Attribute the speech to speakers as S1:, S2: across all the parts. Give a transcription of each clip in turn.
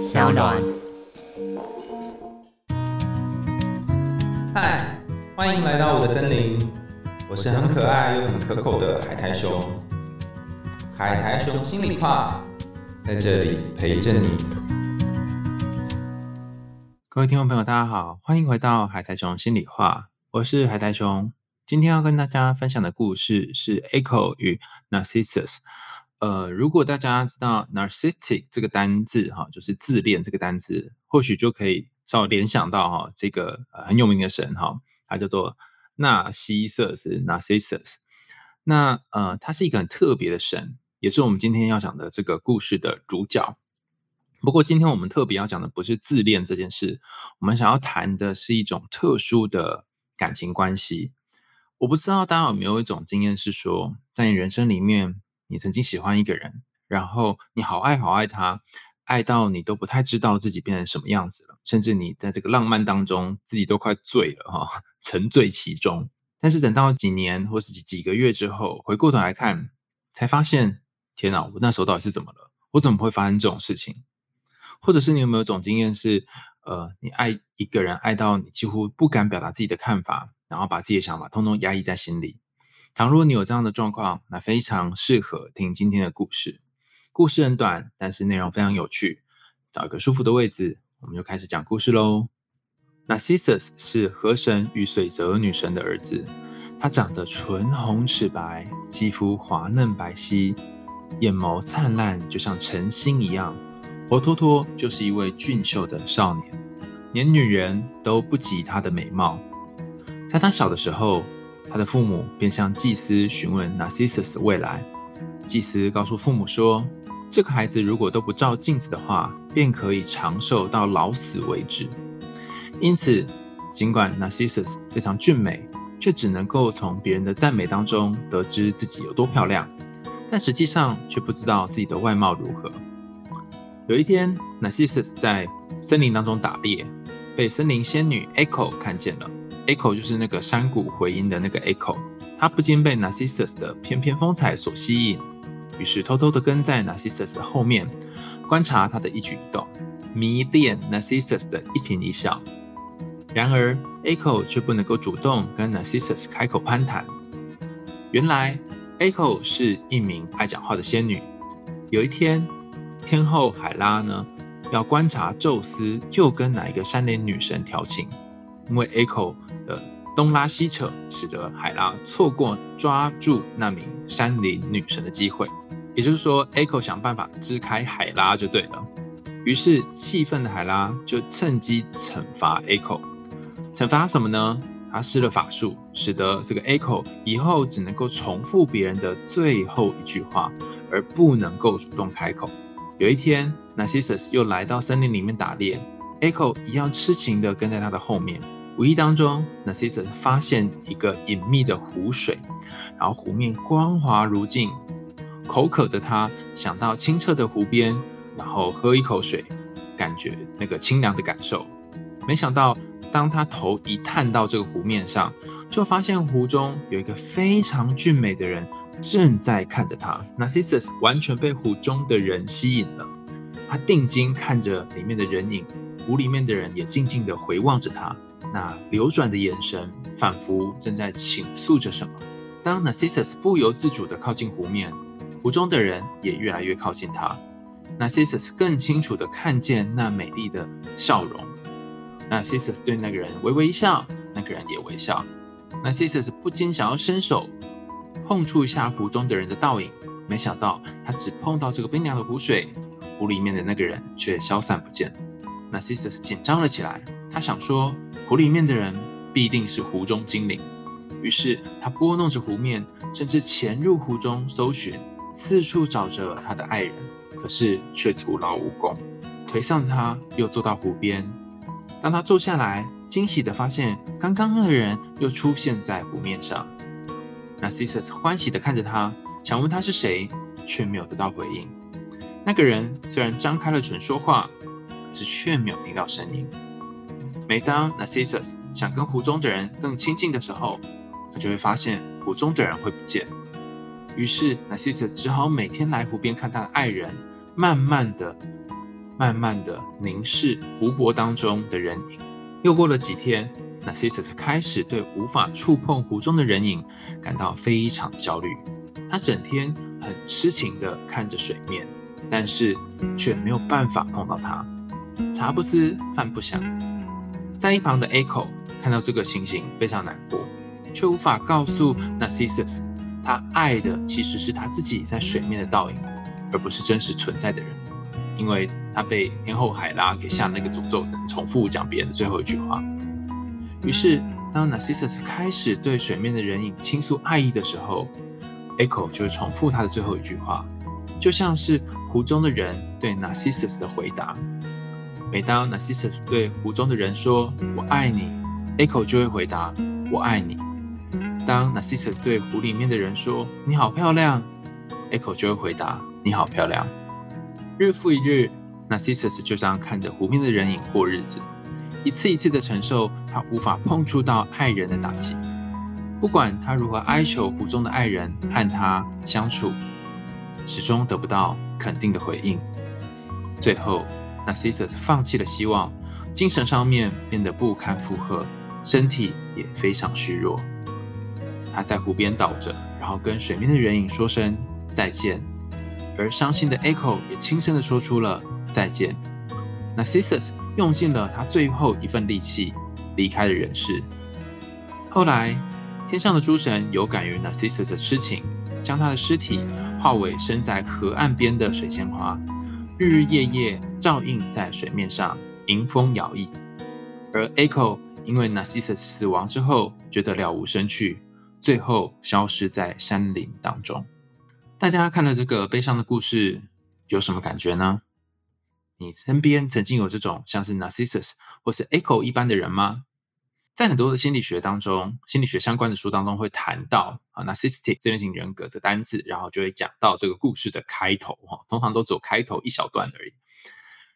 S1: 小暖。
S2: 嗨，欢迎来到我的森林，我是很可爱又很可口的海苔熊。海苔熊心里话，在这里陪着你。各位听众朋友，大家好，欢迎回到海苔熊心里话，我是海苔熊。今天要跟大家分享的故事是 Echo 与 Narcissus。呃，如果大家知道 narcissistic 这个单字哈，就是自恋这个单字，或许就可以稍微联想到哈，这个很有名的神哈，它叫做纳西瑟斯 （Narcissus）。那呃，它是一个很特别的神，也是我们今天要讲的这个故事的主角。不过，今天我们特别要讲的不是自恋这件事，我们想要谈的是一种特殊的感情关系。我不知道大家有没有一种经验，是说在你人生里面。你曾经喜欢一个人，然后你好爱好爱他，爱到你都不太知道自己变成什么样子了，甚至你在这个浪漫当中自己都快醉了哈，沉醉其中。但是等到几年或是几几个月之后，回过头来看，才发现，天哪，我那时候到底是怎么了？我怎么会发生这种事情？或者是你有没有一种经验是，呃，你爱一个人爱到你几乎不敢表达自己的看法，然后把自己的想法通通压抑在心里？倘若你有这样的状况，那非常适合听今天的故事。故事很短，但是内容非常有趣。找一个舒服的位置，我们就开始讲故事喽。Narcissus 是河神与水泽女神的儿子，他长得唇红齿白，肌肤滑嫩白皙，眼眸灿烂，就像晨星一样，活脱脱就是一位俊秀的少年，连女人都不及他的美貌。在他小的时候。他的父母便向祭司询问 Narcissus 的未来。祭司告诉父母说：“这个孩子如果都不照镜子的话，便可以长寿到老死为止。”因此，尽管 Narcissus 非常俊美，却只能够从别人的赞美当中得知自己有多漂亮，但实际上却不知道自己的外貌如何。有一天，Narcissus 在森林当中打猎，被森林仙女 Echo 看见了。Echo 就是那个山谷回音的那个 Echo，他不禁被 Narcissus 的翩翩风采所吸引，于是偷偷的跟在 Narcissus 的后面，观察他的一举一动，迷恋 Narcissus 的一颦一笑。然而，Echo 却不能够主动跟 Narcissus 开口攀谈。原来，Echo 是一名爱讲话的仙女。有一天，天后海拉呢，要观察宙斯又跟哪一个山林女神调情，因为 Echo。东拉西扯，使得海拉错过抓住那名山林女神的机会。也就是说，Echo 想办法支开海拉就对了。于是，气愤的海拉就趁机惩罚 Echo。惩罚什么呢？他施了法术，使得这个 Echo 以后只能够重复别人的最后一句话，而不能够主动开口。有一天，Narcissus 又来到森林里面打猎，Echo 一样痴情的跟在他的后面。无意当中，Narcissus 发现一个隐秘的湖水，然后湖面光滑如镜。口渴的他想到清澈的湖边，然后喝一口水，感觉那个清凉的感受。没想到，当他头一探到这个湖面上，就发现湖中有一个非常俊美的人正在看着他。Narcissus 完全被湖中的人吸引了，他定睛看着里面的人影，湖里面的人也静静的回望着他。那流转的眼神，仿佛正在倾诉着什么。当 Narcissus 不由自主地靠近湖面，湖中的人也越来越靠近他。Narcissus 更清楚地看见那美丽的笑容。Narcissus 对那个人微微一笑，那个人也微笑。Narcissus 不禁想要伸手碰触一下湖中的人的倒影，没想到他只碰到这个冰凉的湖水，湖里面的那个人却消散不见。Narcissus 紧张了起来，他想说。湖里面的人必定是湖中精灵，于是他拨弄着湖面，甚至潜入湖中搜寻，四处找着他的爱人，可是却徒劳无功。颓丧的他又坐到湖边，当他坐下来，惊喜地发现刚刚那个人又出现在湖面上。Narcissus 欢喜地看着他，想问他是谁，却没有得到回应。那个人虽然张开了嘴说话，可是却没有听到声音。每当 Narcissus 想跟湖中的人更亲近的时候，他就会发现湖中的人会不见。于是 Narcissus 只好每天来湖边看他的爱人，慢慢的慢慢的凝视湖泊当中的人影。又过了几天，Narcissus 开始对无法触碰湖中的人影感到非常焦虑。他整天很痴情的看着水面，但是却没有办法碰到他。茶不思饭不想，在一旁的 Echo 看到这个情形非常难过，却无法告诉 Narcissus，他爱的其实是他自己在水面的倒影。而不是真实存在的人，因为他被天后海拉给下那个诅咒，只能重复讲别人的最后一句话。于是，当 Narcissus 开始对水面的人影倾诉爱意的时候，Echo 就会重复他的最后一句话，就像是湖中的人对 Narcissus 的回答。每当 Narcissus 对湖中的人说“我爱你 ”，Echo 就会回答“我爱你”。当 Narcissus 对湖里面的人说“你好漂亮 ”，Echo 就会回答。你好漂亮。日复一日，Narcissus 就这样看着湖面的人影过日子，一次一次的承受他无法碰触到爱人的打击。不管他如何哀求湖中的爱人和他相处，始终得不到肯定的回应。最后，Narcissus 放弃了希望，精神上面变得不堪负荷，身体也非常虚弱。他在湖边倒着，然后跟水面的人影说声再见。而伤心的 Echo 也轻声的说出了再见。Narcissus 用尽了他最后一份力气，离开了人世。后来，天上的诸神有感于 Narcissus 的痴情，将他的尸体化为身在河岸边的水仙花，日日夜夜照映在水面上，迎风摇曳。而 Echo 因为 Narcissus 死亡之后，觉得了无生趣，最后消失在山林当中。大家看了这个悲伤的故事，有什么感觉呢？你身边曾经有这种像是 Narcissus 或是 Echo 一般的人吗？在很多的心理学当中，心理学相关的书当中会谈到啊 Narcissistic 这类型人格这单字，然后就会讲到这个故事的开头哈，通常都只有开头一小段而已，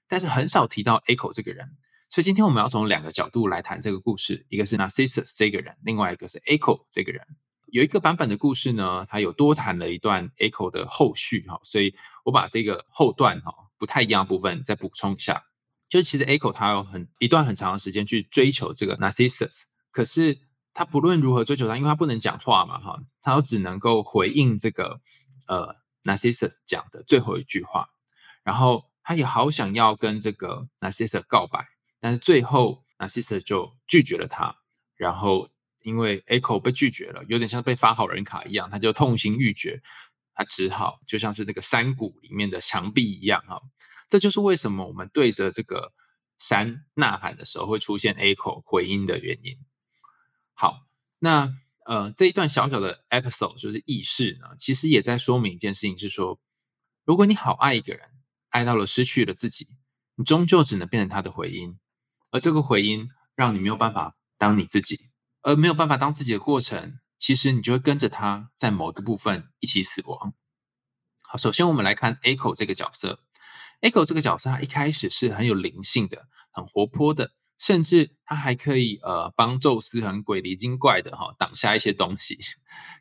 S2: 但是很少提到 Echo 这个人。所以今天我们要从两个角度来谈这个故事，一个是 Narcissus 这个人，另外一个是 Echo 这个人。有一个版本的故事呢，它有多谈了一段 Echo 的后续哈，所以我把这个后段哈不太一样部分再补充一下。就其实 Echo 他有很一段很长的时间去追求这个 Narcissus，可是他不论如何追求他，因为他不能讲话嘛哈，他都只能够回应这个呃 Narcissus 讲的最后一句话。然后他也好想要跟这个 Narcissus 告白，但是最后 Narcissus 就拒绝了他，然后。因为 Echo 被拒绝了，有点像被发好人卡一样，他就痛心欲绝，他只好就像是那个山谷里面的墙壁一样哈。这就是为什么我们对着这个山呐喊的时候会出现 Echo 回音的原因。好，那呃这一段小小的 episode 就是意识呢，其实也在说明一件事情，是说如果你好爱一个人，爱到了失去了自己，你终究只能变成他的回音，而这个回音让你没有办法当你自己。而没有办法当自己的过程，其实你就会跟着他在某个部分一起死亡。好，首先我们来看 Echo 这个角色。Echo 这个角色，他一开始是很有灵性的，很活泼的，甚至他还可以呃帮宙斯很鬼离精怪的哈挡下一些东西。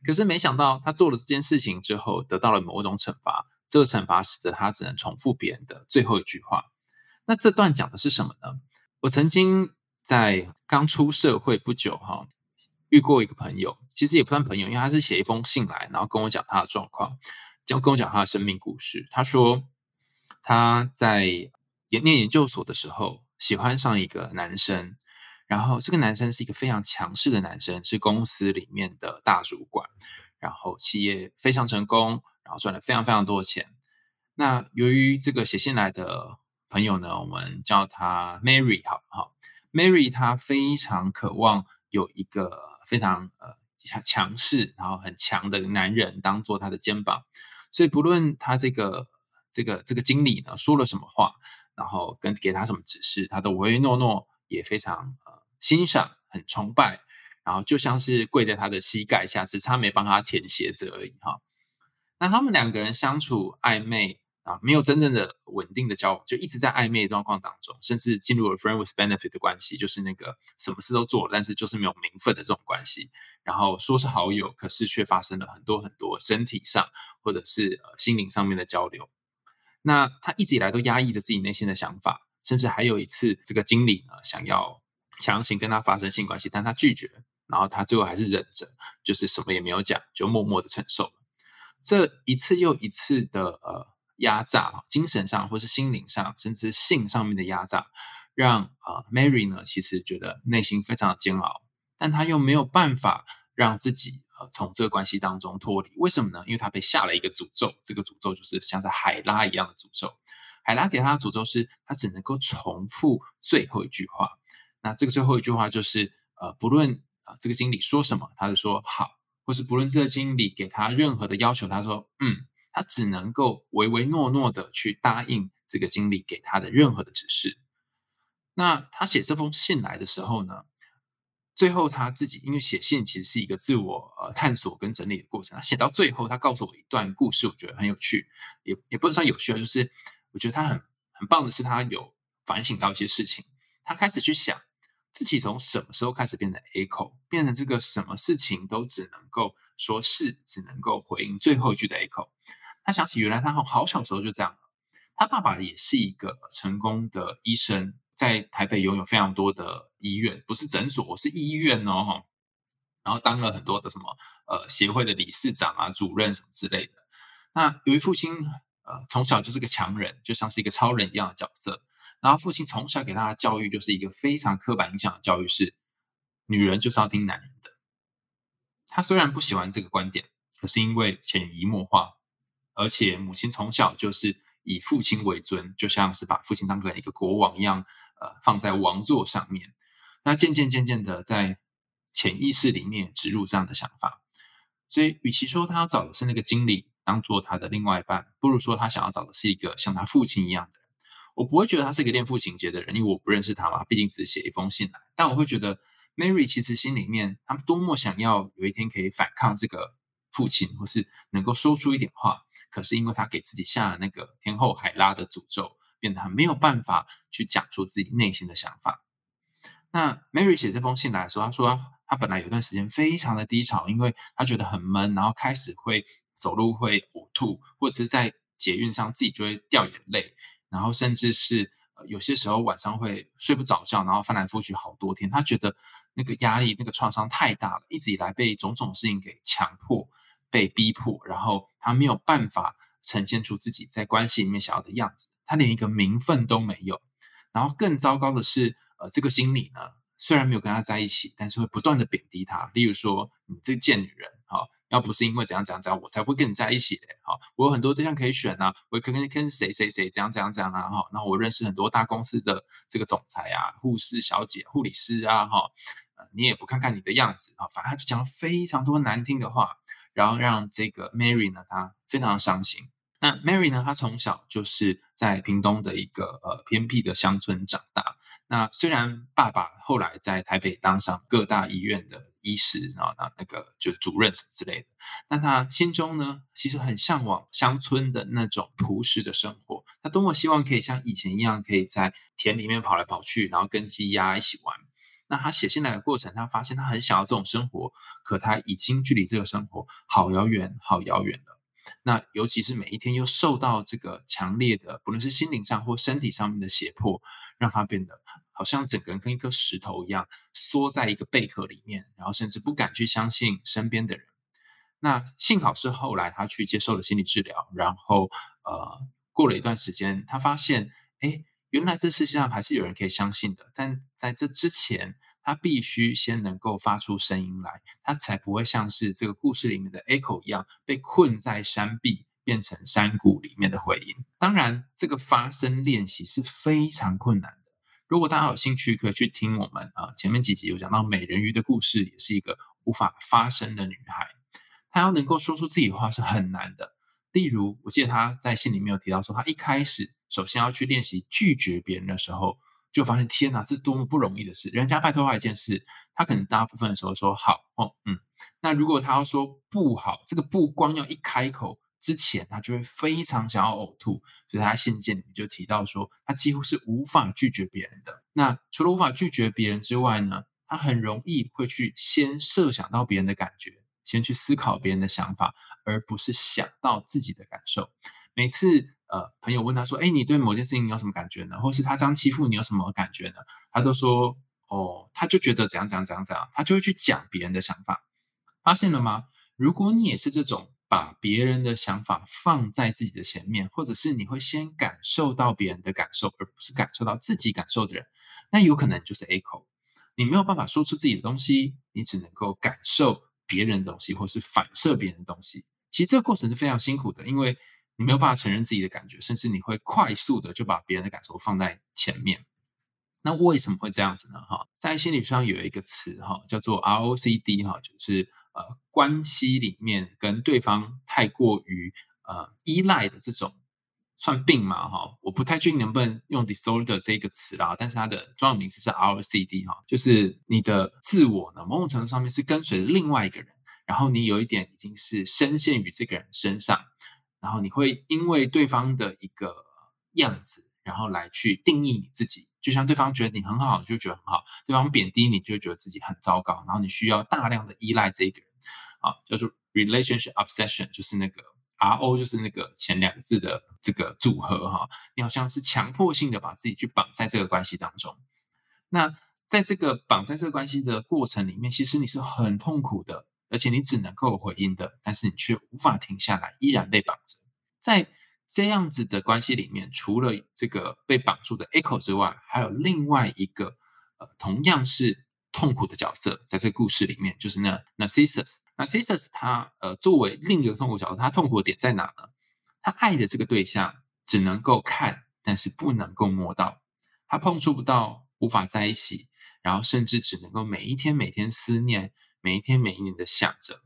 S2: 可是没想到他做了这件事情之后，得到了某种惩罚。这个惩罚使得他只能重复别人的最后一句话。那这段讲的是什么呢？我曾经在刚出社会不久哈。遇过一个朋友，其实也不算朋友，因为他是写一封信来，然后跟我讲他的状况，就跟我讲他的生命故事。他说他在研念研究所的时候，喜欢上一个男生，然后这个男生是一个非常强势的男生，是公司里面的大主管，然后企业非常成功，然后赚了非常非常多的钱。那由于这个写信来的朋友呢，我们叫他 Mary，好不好，Mary 她非常渴望有一个。非常呃强强势，然后很强的男人当做他的肩膀，所以不论他这个这个这个经理呢说了什么话，然后跟给他什么指示，他都唯唯诺诺，也非常呃欣赏，很崇拜，然后就像是跪在他的膝盖下，只差没帮他舔鞋子而已哈。那他们两个人相处暧昧。啊，没有真正的稳定的交往，就一直在暧昧状况当中，甚至进入了 friend with benefit 的关系，就是那个什么事都做，但是就是没有名分的这种关系。然后说是好友，可是却发生了很多很多身体上或者是呃心灵上面的交流。那他一直以来都压抑着自己内心的想法，甚至还有一次，这个经理呢想要强行跟他发生性关系，但他拒绝，然后他最后还是忍着，就是什么也没有讲，就默默的承受。这一次又一次的呃压榨，精神上或是心灵上，甚至性上面的压榨，让啊 Mary 呢其实觉得内心非常的煎熬，但他又没有办法让自己。从这个关系当中脱离，为什么呢？因为他被下了一个诅咒，这个诅咒就是像在海拉一样的诅咒。海拉给他的诅咒是，他只能够重复最后一句话。那这个最后一句话就是，呃，不论啊这个经理说什么，他就说好；或是不论这个经理给他任何的要求，他说嗯，他只能够唯唯诺诺的去答应这个经理给他的任何的指示。那他写这封信来的时候呢？最后他自己，因为写信其实是一个自我呃探索跟整理的过程。他写到最后，他告诉我一段故事，我觉得很有趣，也也不能算有趣啊，就是我觉得他很很棒的是，他有反省到一些事情。他开始去想自己从什么时候开始变成 A 口，变成这个什么事情都只能够说是，只能够回应最后一句的 A 口。他想起原来他好好小时候就这样，他爸爸也是一个成功的医生。在台北拥有非常多的医院，不是诊所，我是医院哦，哈。然后当了很多的什么呃协会的理事长啊、主任什么之类的。那由于父亲呃从小就是个强人，就像是一个超人一样的角色。然后父亲从小给他的教育就是一个非常刻板印象的教育，是女人就是要听男人的。他虽然不喜欢这个观点，可是因为潜移默化，而且母亲从小就是以父亲为尊，就像是把父亲当成一个国王一样。呃，放在王座上面，那渐渐渐渐的在潜意识里面植入这样的想法，所以与其说他要找的是那个经理当做他的另外一半，不如说他想要找的是一个像他父亲一样的人。我不会觉得他是一个恋父情节的人，因为我不认识他嘛，毕竟只是写一封信来。但我会觉得 Mary 其实心里面，他们多么想要有一天可以反抗这个父亲，或是能够说出一点话。可是因为他给自己下了那个天后海拉的诅咒。变得很没有办法去讲出自己内心的想法。那 Mary 写这封信来说，她说她本来有段时间非常的低潮，因为她觉得很闷，然后开始会走路会呕吐，或者是在捷运上自己就会掉眼泪，然后甚至是有些时候晚上会睡不着觉，然后翻来覆去好多天。他觉得那个压力、那个创伤太大了，一直以来被种种事情给强迫、被逼迫，然后他没有办法呈现出自己在关系里面想要的样子。他连一个名分都没有，然后更糟糕的是，呃，这个经理呢，虽然没有跟他在一起，但是会不断的贬低他。例如说，你这个贱女人，哈，要不是因为怎样怎样怎样，我才会跟你在一起的，哈，我有很多对象可以选啊，我可以跟跟谁谁谁怎样怎样怎样啊，哈，然后我认识很多大公司的这个总裁啊、护士小姐、护理师啊，哈，你也不看看你的样子啊，反正他就讲了非常多难听的话，然后让这个 Mary 呢，她非常伤心。那 Mary 呢？她从小就是在屏东的一个呃偏僻的乡村长大。那虽然爸爸后来在台北当上各大医院的医师啊，那那个就是主任什么之类的，但他心中呢，其实很向往乡村的那种朴实的生活。他多么希望可以像以前一样，可以在田里面跑来跑去，然后跟鸡鸭一起玩。那他写信来的过程，他发现他很想要这种生活，可他已经距离这个生活好遥远，好遥远了。那尤其是每一天又受到这个强烈的，不论是心灵上或身体上面的胁迫，让他变得好像整个人跟一颗石头一样，缩在一个贝壳里面，然后甚至不敢去相信身边的人。那幸好是后来他去接受了心理治疗，然后呃过了一段时间，他发现，哎，原来这世界上还是有人可以相信的。但在这之前。他必须先能够发出声音来，他才不会像是这个故事里面的 Echo 一样被困在山壁，变成山谷里面的回音。当然，这个发声练习是非常困难的。如果大家有兴趣，可以去听我们啊前面几集有讲到美人鱼的故事，也是一个无法发声的女孩，她要能够说出自己的话是很难的。例如，我记得她在信里面有提到说，她一开始首先要去练习拒绝别人的时候。就发现天哪，这是多么不容易的事！人家拜托他一件事，他可能大部分的时候说好哦，嗯。那如果他要说不好，这个不光要一开口之前，他就会非常想要呕吐。所以他信件里面就提到说，他几乎是无法拒绝别人的。那除了无法拒绝别人之外呢，他很容易会去先设想到别人的感觉，先去思考别人的想法，而不是想到自己的感受。每次。呃朋友问他说：“哎，你对某件事情有什么感觉呢？或是他这样欺负你有什么感觉呢？”他都说：“哦，他就觉得怎样怎样怎样怎样。”他就会去讲别人的想法。发现了吗？如果你也是这种把别人的想法放在自己的前面，或者是你会先感受到别人的感受，而不是感受到自己感受的人，那有可能就是 A 口。你没有办法说出自己的东西，你只能够感受别人的东西，或是反射别人的东西。其实这个过程是非常辛苦的，因为你没有办法承认自己的感觉，甚至你会快速的就把别人的感受放在前面。那为什么会这样子呢？哈，在心理学上有一个词哈，叫做 ROCD 哈，就是呃关系里面跟对方太过于呃依赖的这种。算病嘛哈，我不太确定能不能用 disorder 这个词啦，但是它的专有名词是 R O C D 哈，就是你的自我呢，某种程度上面是跟随另外一个人，然后你有一点已经是深陷于这个人身上，然后你会因为对方的一个样子，然后来去定义你自己，就像对方觉得你很好，就觉得很好；对方贬低你，就觉得自己很糟糕，然后你需要大量的依赖这个人，啊，叫做 relationship obsession，就是那个。R O 就是那个前两个字的这个组合哈，你好像是强迫性的把自己去绑在这个关系当中。那在这个绑在这个关系的过程里面，其实你是很痛苦的，而且你只能够回应的，但是你却无法停下来，依然被绑着。在这样子的关系里面，除了这个被绑住的 Echo 之外，还有另外一个呃，同样是痛苦的角色，在这个故事里面，就是那 Narcissus。Narcissus 他呃作为另一个痛苦角色，他痛苦的点在哪呢？他爱的这个对象只能够看，但是不能够摸到，他碰触不到，无法在一起，然后甚至只能够每一天每天思念，每一天每一年的想着，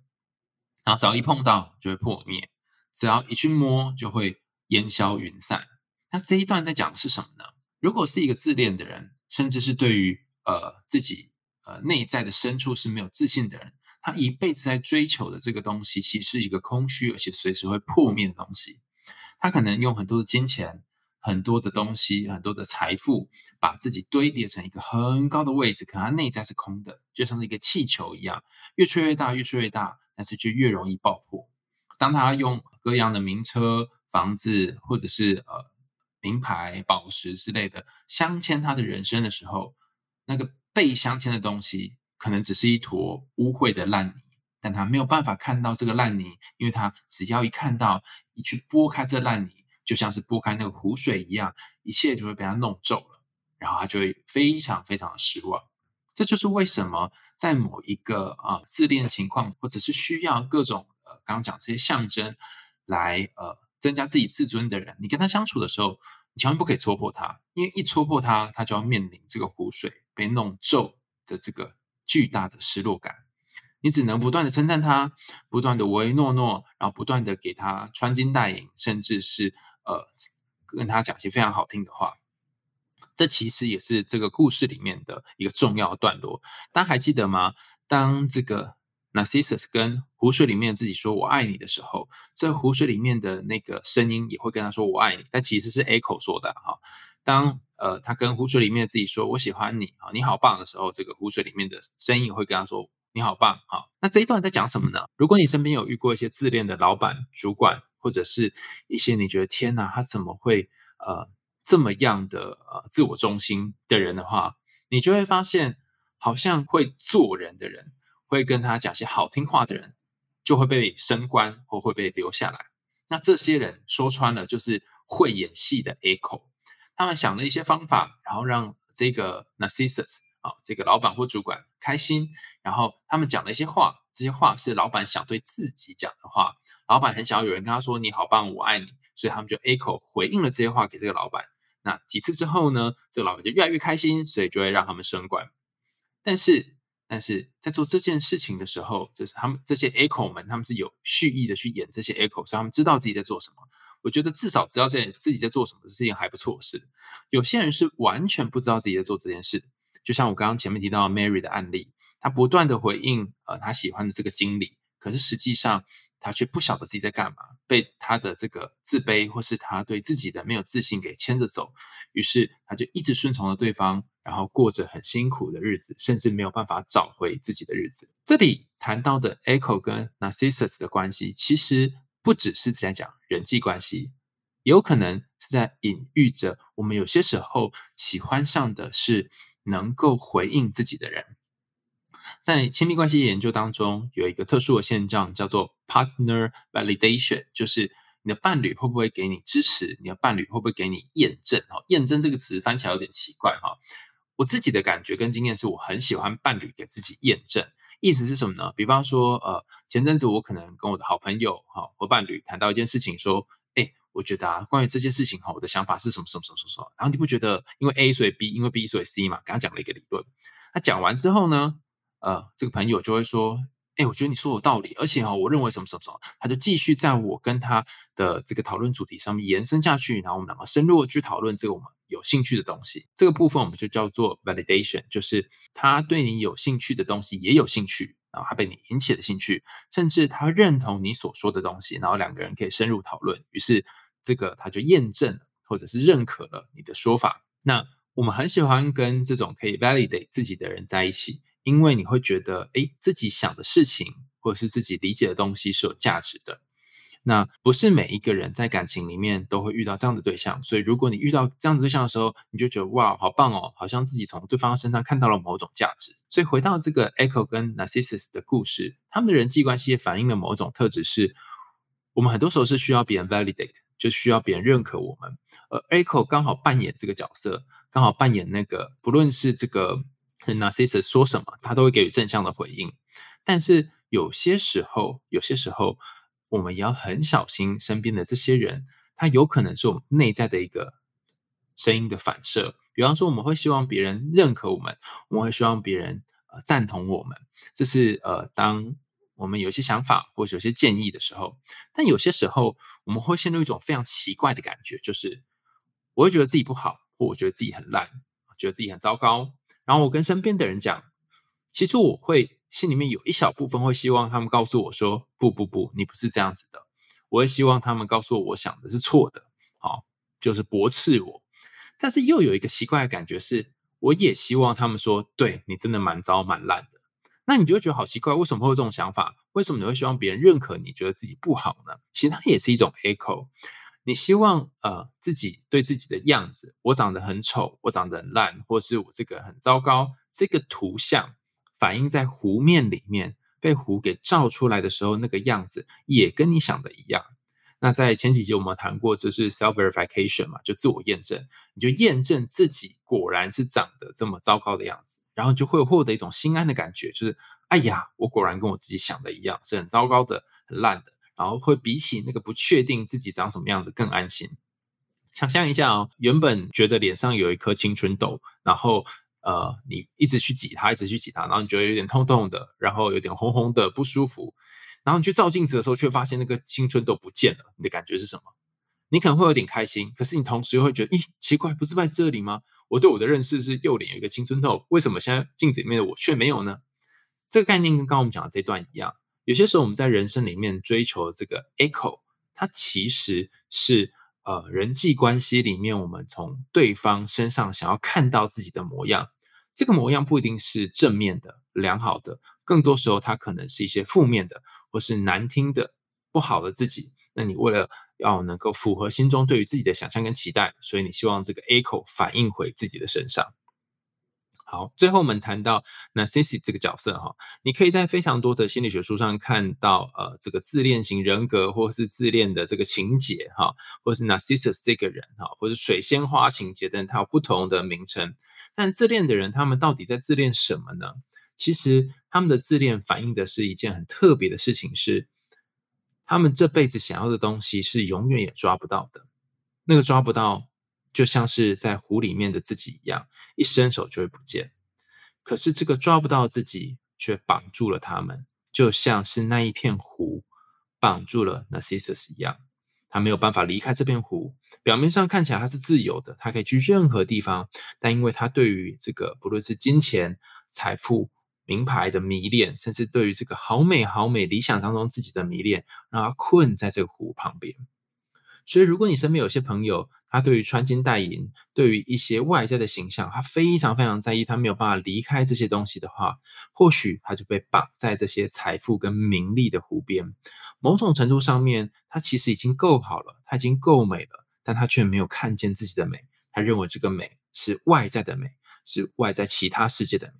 S2: 然后只要一碰到就会破灭，只要一去摸就会烟消云散。那这一段在讲的是什么呢？如果是一个自恋的人，甚至是对于呃自己呃内在的深处是没有自信的人。他一辈子在追求的这个东西，其实是一个空虚而且随时会破灭的东西。他可能用很多的金钱、很多的东西、很多的财富，把自己堆叠成一个很高的位置，可它内在是空的，就像是一个气球一样，越吹越大，越吹越大，但是就越容易爆破。当他用各样的名车、房子，或者是呃名牌、宝石之类的镶嵌他的人生的时候，那个被镶嵌的东西。可能只是一坨污秽的烂泥，但他没有办法看到这个烂泥，因为他只要一看到，一去拨开这烂泥，就像是拨开那个湖水一样，一切就会被他弄皱了，然后他就会非常非常的失望。这就是为什么在某一个啊自恋情况，或者是需要各种呃刚刚讲这些象征来呃增加自己自尊的人，你跟他相处的时候，你千万不可以戳破他，因为一戳破他，他就要面临这个湖水被弄皱的这个。巨大的失落感，你只能不断的称赞他，不断的唯唯诺诺，然后不断的给他穿金戴银，甚至是呃跟他讲些非常好听的话。这其实也是这个故事里面的一个重要段落。大家还记得吗？当这个 Narcissus 跟湖水里面自己说我爱你的时候，这湖水里面的那个声音也会跟他说我爱你，但其实是 Echo 说的哈。当呃，他跟湖水里面自己说“我喜欢你啊，你好棒”的时候，这个湖水里面的声音也会跟他说“你好棒”啊。那这一段在讲什么呢？如果你身边有遇过一些自恋的老板、主管，或者是一些你觉得天哪，他怎么会呃这么样的呃自我中心的人的话，你就会发现，好像会做人的人，会跟他讲些好听话的人，就会被升官或会被留下来。那这些人说穿了，就是会演戏的 echo。他们想了一些方法，然后让这个 Narcissus 啊，这个老板或主管开心。然后他们讲了一些话，这些话是老板想对自己讲的话。老板很想要有人跟他说“你好棒，我爱你”，所以他们就 echo 回应了这些话给这个老板。那几次之后呢，这个老板就越来越开心，所以就会让他们升官。但是，但是在做这件事情的时候，就是他们这些 echo 们，他们是有蓄意的去演这些 echo，所以他们知道自己在做什么。我觉得至少知道在自己在做什么是一件还不错的事。有些人是完全不知道自己在做这件事，就像我刚刚前面提到 Mary 的案例，他不断的回应呃他喜欢的这个经理，可是实际上他却不晓得自己在干嘛，被他的这个自卑或是他对自己的没有自信给牵着走，于是他就一直顺从了对方，然后过着很辛苦的日子，甚至没有办法找回自己的日子。这里谈到的 Echo 跟 Narcissus 的关系，其实。不只是在讲人际关系，也有可能是在隐喻着我们有些时候喜欢上的是能够回应自己的人。在亲密关系研究当中，有一个特殊的现象叫做 partner validation，就是你的伴侣会不会给你支持，你的伴侣会不会给你验证？哈，验证这个词翻起来有点奇怪哈。我自己的感觉跟经验是我很喜欢伴侣给自己验证，意思是什么呢？比方说，呃，前阵子我可能跟我的好朋友哈或伴侣谈到一件事情，说，我觉得啊，关于这件事情哈，我的想法是什么什么什么什么。然后你不觉得因为 A 所以 B，因为 B 所以 C 嘛？跟他讲了一个理论，他讲完之后呢？呃，这个朋友就会说：“哎，我觉得你说有道理，而且哈，我认为什么什么什么。”他就继续在我跟他的这个讨论主题上面延伸下去，然后我们两个深入的去讨论这个我们有兴趣的东西。这个部分我们就叫做 validation，就是他对你有兴趣的东西也有兴趣，然后他被你引起了兴趣，甚至他认同你所说的东西，然后两个人可以深入讨论。于是这个他就验证了或者是认可了你的说法。那我们很喜欢跟这种可以 validate 自己的人在一起。因为你会觉得，哎，自己想的事情或者是自己理解的东西是有价值的。那不是每一个人在感情里面都会遇到这样的对象，所以如果你遇到这样的对象的时候，你就觉得哇，好棒哦，好像自己从对方身上看到了某种价值。所以回到这个 Echo 跟 Narcissus 的故事，他们的人际关系也反映了某种特质，是我们很多时候是需要别人 validate，就需要别人认可我们。而 Echo 刚好扮演这个角色，刚好扮演那个，不论是这个。Narcissus 说什么，他都会给予正向的回应。但是有些时候，有些时候，我们也要很小心身边的这些人，他有可能是我们内在的一个声音的反射。比方说，我们会希望别人认可我们，我们会希望别人呃赞同我们。这是呃，当我们有一些想法或者有些建议的时候。但有些时候，我们会陷入一种非常奇怪的感觉，就是我会觉得自己不好，或我觉得自己很烂，觉得自己很糟糕。然后我跟身边的人讲，其实我会心里面有一小部分会希望他们告诉我说：“不不不，你不是这样子的。”我会希望他们告诉我，我想的是错的，好，就是驳斥我。但是又有一个奇怪的感觉是，我也希望他们说：“对你真的蛮糟蛮烂的。”那你就会觉得好奇怪，为什么会有这种想法？为什么你会希望别人认可你觉得自己不好呢？其实它也是一种 echo。你希望呃自己对自己的样子，我长得很丑，我长得很烂，或是我这个很糟糕，这个图像反映在湖面里面，被湖给照出来的时候，那个样子也跟你想的一样。那在前几集我们谈过，这是 self verification 嘛，就自我验证，你就验证自己果然是长得这么糟糕的样子，然后就会获得一种心安的感觉，就是哎呀，我果然跟我自己想的一样，是很糟糕的，很烂的。然后会比起那个不确定自己长什么样子更安心。想象一下哦，原本觉得脸上有一颗青春痘，然后呃，你一直去挤它，一直去挤它，然后你觉得有点痛痛的，然后有点红红的不舒服，然后你去照镜子的时候，却发现那个青春痘不见了，你的感觉是什么？你可能会有点开心，可是你同时又会觉得，咦，奇怪，不是在这里吗？我对我的认识是右脸有一个青春痘，为什么现在镜子里面的我却没有呢？这个概念跟刚刚我们讲的这段一样。有些时候，我们在人生里面追求这个 echo，它其实是呃人际关系里面我们从对方身上想要看到自己的模样。这个模样不一定是正面的、良好的，更多时候它可能是一些负面的，或是难听的、不好的自己。那你为了要能够符合心中对于自己的想象跟期待，所以你希望这个 echo 反映回自己的身上。好，最后我们谈到 Narcissus 这个角色哈，你可以在非常多的心理学书上看到，呃，这个自恋型人格，或是自恋的这个情节哈，或是 Narcissus 这个人哈，或是水仙花情节等，它有不同的名称。但自恋的人，他们到底在自恋什么呢？其实他们的自恋反映的是一件很特别的事情，是他们这辈子想要的东西是永远也抓不到的，那个抓不到。就像是在湖里面的自己一样，一伸手就会不见。可是这个抓不到自己，却绑住了他们，就像是那一片湖绑住了 Narcissus 一样，他没有办法离开这片湖。表面上看起来他是自由的，他可以去任何地方，但因为他对于这个不论是金钱、财富、名牌的迷恋，甚至对于这个好美好美理想当中自己的迷恋，让他困在这个湖旁边。所以，如果你身边有些朋友，他对于穿金戴银，对于一些外在的形象，他非常非常在意，他没有办法离开这些东西的话，或许他就被绑在这些财富跟名利的湖边。某种程度上面，他其实已经够好了，他已经够美了，但他却没有看见自己的美，他认为这个美是外在的美，是外在其他世界的美。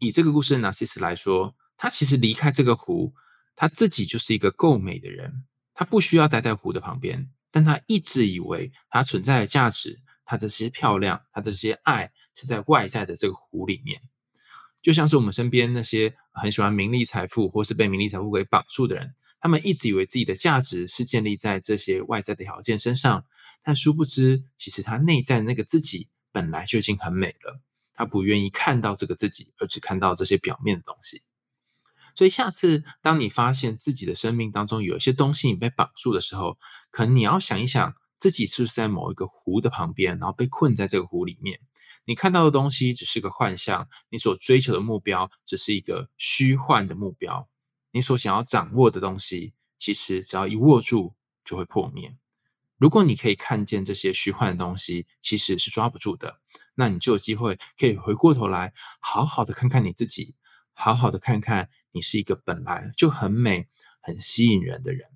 S2: 以这个故事的 Narcissus 来说，他其实离开这个湖，他自己就是一个够美的人，他不需要待在湖的旁边，但他一直以为他存在的价值，他这些漂亮，他这些爱，是在外在的这个湖里面。就像是我们身边那些很喜欢名利财富，或是被名利财富给绑住的人，他们一直以为自己的价值是建立在这些外在的条件身上，但殊不知，其实他内在的那个自己本来就已经很美了。他不愿意看到这个自己，而只看到这些表面的东西。所以，下次当你发现自己的生命当中有一些东西你被绑住的时候，可能你要想一想，自己是不是在某一个湖的旁边，然后被困在这个湖里面。你看到的东西只是个幻象，你所追求的目标只是一个虚幻的目标。你所想要掌握的东西，其实只要一握住就会破灭。如果你可以看见这些虚幻的东西其实是抓不住的，那你就有机会可以回过头来，好好的看看你自己，好好的看看你是一个本来就很美、很吸引人的人。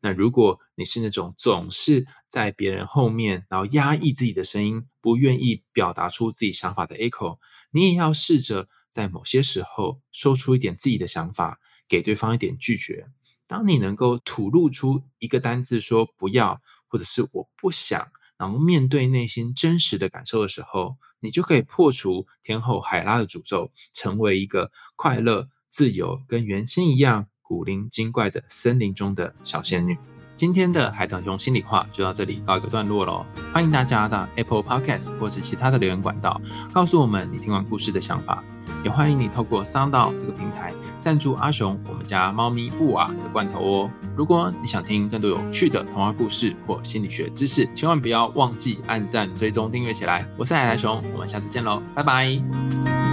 S2: 那如果你是那种总是在别人后面，然后压抑自己的声音，不愿意表达出自己想法的 echo，你也要试着在某些时候说出一点自己的想法，给对方一点拒绝。当你能够吐露出一个单字说不要，或者是我不想，然后面对内心真实的感受的时候，你就可以破除天后海拉的诅咒，成为一个快乐、自由，跟原先一样。古灵精怪的森林中的小仙女。今天的海豚熊心里话就到这里告一个段落喽。欢迎大家到 Apple Podcast 或是其他的留言管道，告诉我们你听完故事的想法。也欢迎你透过 Sound 这个平台赞助阿雄我们家猫咪布瓦的罐头哦。如果你想听更多有趣的童话故事或心理学知识，千万不要忘记按赞、追踪、订阅起来。我是海苔熊，我们下次见喽，拜拜。